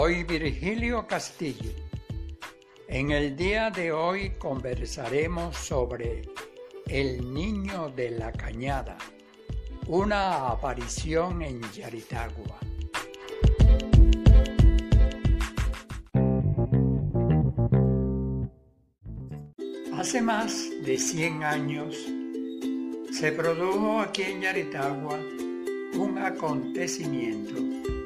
Soy Virgilio Castillo. En el día de hoy conversaremos sobre El Niño de la Cañada, una aparición en Yaritagua. Hace más de 100 años se produjo aquí en Yaritagua un acontecimiento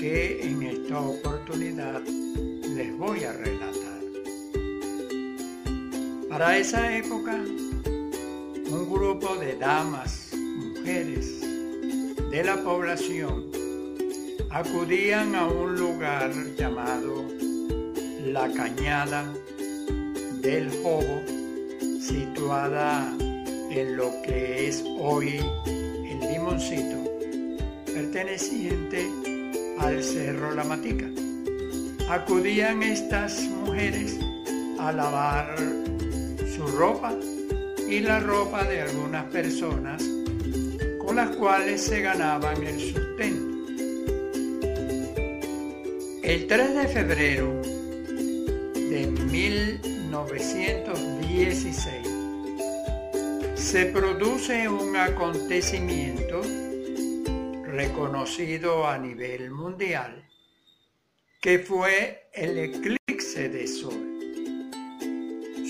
que en esta oportunidad les voy a relatar. Para esa época, un grupo de damas, mujeres de la población acudían a un lugar llamado La Cañada del Jobo, situada en lo que es hoy el Limoncito, perteneciente al Cerro La Matica. Acudían estas mujeres a lavar su ropa y la ropa de algunas personas con las cuales se ganaban el sustento. El 3 de febrero de 1916 se produce un acontecimiento reconocido a nivel mundial, que fue el eclipse de sol.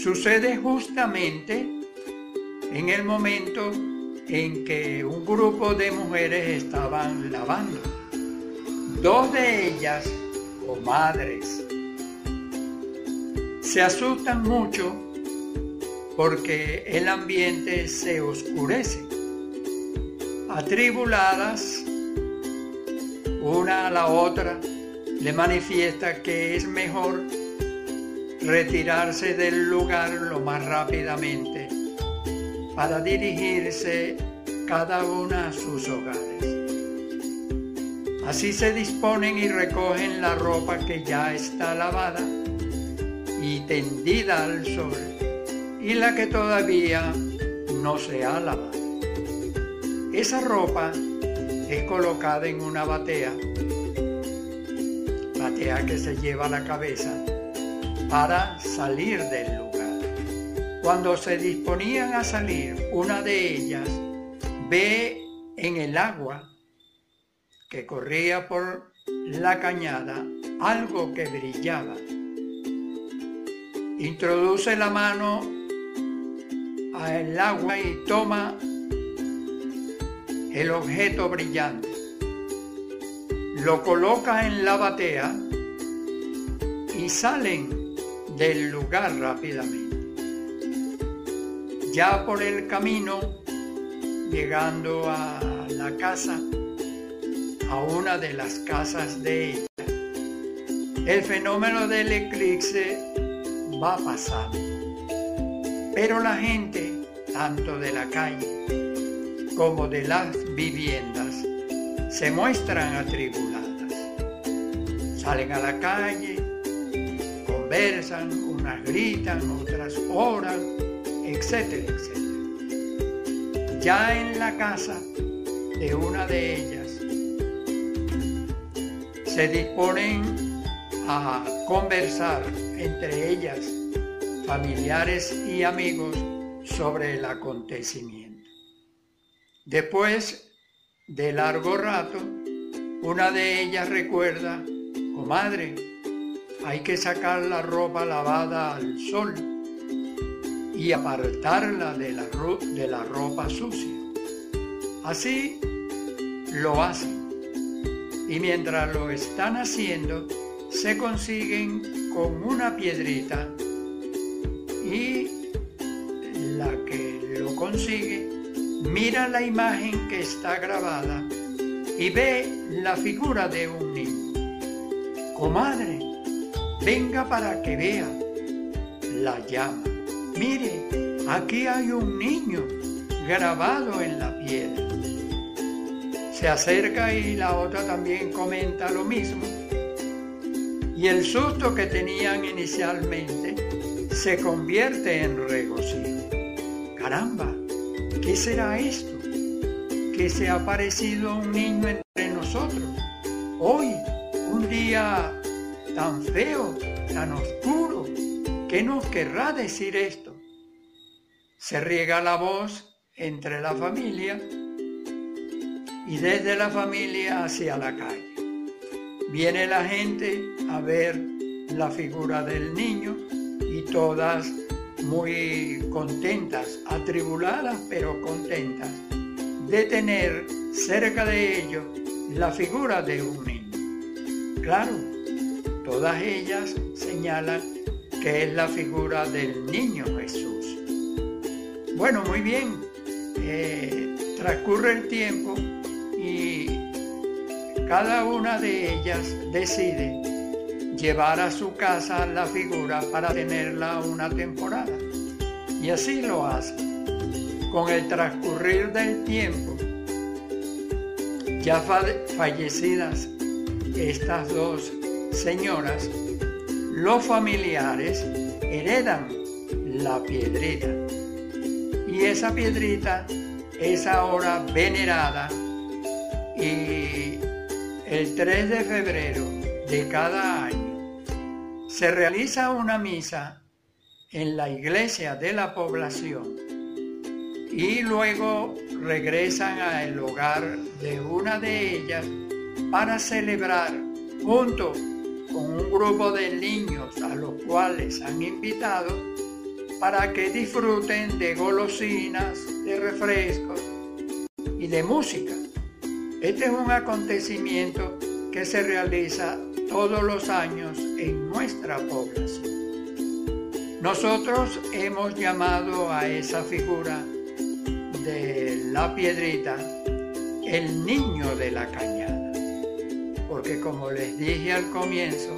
Sucede justamente en el momento en que un grupo de mujeres estaban lavando. Dos de ellas, o madres, se asustan mucho porque el ambiente se oscurece. Atribuladas, una a la otra le manifiesta que es mejor retirarse del lugar lo más rápidamente para dirigirse cada una a sus hogares. Así se disponen y recogen la ropa que ya está lavada y tendida al sol y la que todavía no se ha lavado. Esa ropa es colocada en una batea, batea que se lleva la cabeza para salir del lugar. Cuando se disponían a salir, una de ellas ve en el agua que corría por la cañada algo que brillaba. Introduce la mano al agua y toma el objeto brillante, lo coloca en la batea y salen del lugar rápidamente. Ya por el camino, llegando a la casa, a una de las casas de ella, el fenómeno del eclipse va pasando. Pero la gente, tanto de la calle como de las viviendas se muestran atribuladas. Salen a la calle, conversan, unas gritan, otras oran, etcétera, etcétera. Ya en la casa de una de ellas se disponen a conversar entre ellas, familiares y amigos, sobre el acontecimiento. Después de largo rato, una de ellas recuerda, comadre, hay que sacar la ropa lavada al sol y apartarla de la, de la ropa sucia. Así lo hacen. Y mientras lo están haciendo, se consiguen con una piedrita y la que lo consigue mira la imagen que está grabada y ve la figura de un niño. Comadre, venga para que vea. La llama. Mire, aquí hay un niño grabado en la piedra. Se acerca y la otra también comenta lo mismo. Y el susto que tenían inicialmente se convierte en regocijo. Caramba, ¿Qué será esto? Que se ha aparecido un niño entre nosotros. Hoy, un día tan feo, tan oscuro. ¿Qué nos querrá decir esto? Se riega la voz entre la familia y desde la familia hacia la calle. Viene la gente a ver la figura del niño y todas muy contentas, atribuladas pero contentas de tener cerca de ellos la figura de un niño. Claro, todas ellas señalan que es la figura del niño Jesús. Bueno, muy bien, eh, transcurre el tiempo y cada una de ellas decide llevar a su casa la figura para tenerla una temporada. Y así lo hace. Con el transcurrir del tiempo, ya fallecidas estas dos señoras, los familiares heredan la piedrita. Y esa piedrita es ahora venerada y el 3 de febrero de cada año se realiza una misa en la iglesia de la población y luego regresan al hogar de una de ellas para celebrar junto con un grupo de niños a los cuales han invitado para que disfruten de golosinas, de refrescos y de música. Este es un acontecimiento que se realiza todos los años nuestra población. Nosotros hemos llamado a esa figura de la piedrita el niño de la cañada, porque como les dije al comienzo,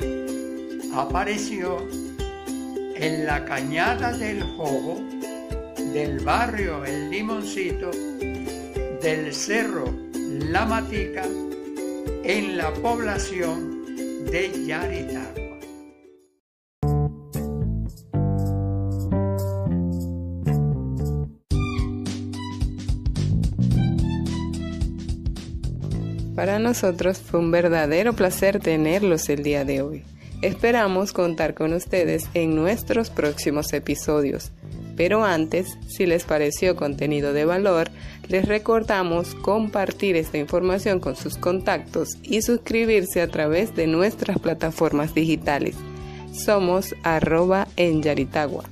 apareció en la cañada del Jobo, del barrio El Limoncito, del cerro la Matica en la población de Yaritagua. Para nosotros fue un verdadero placer tenerlos el día de hoy. Esperamos contar con ustedes en nuestros próximos episodios. Pero antes, si les pareció contenido de valor, les recordamos compartir esta información con sus contactos y suscribirse a través de nuestras plataformas digitales. Somos arroba en Yaritagua.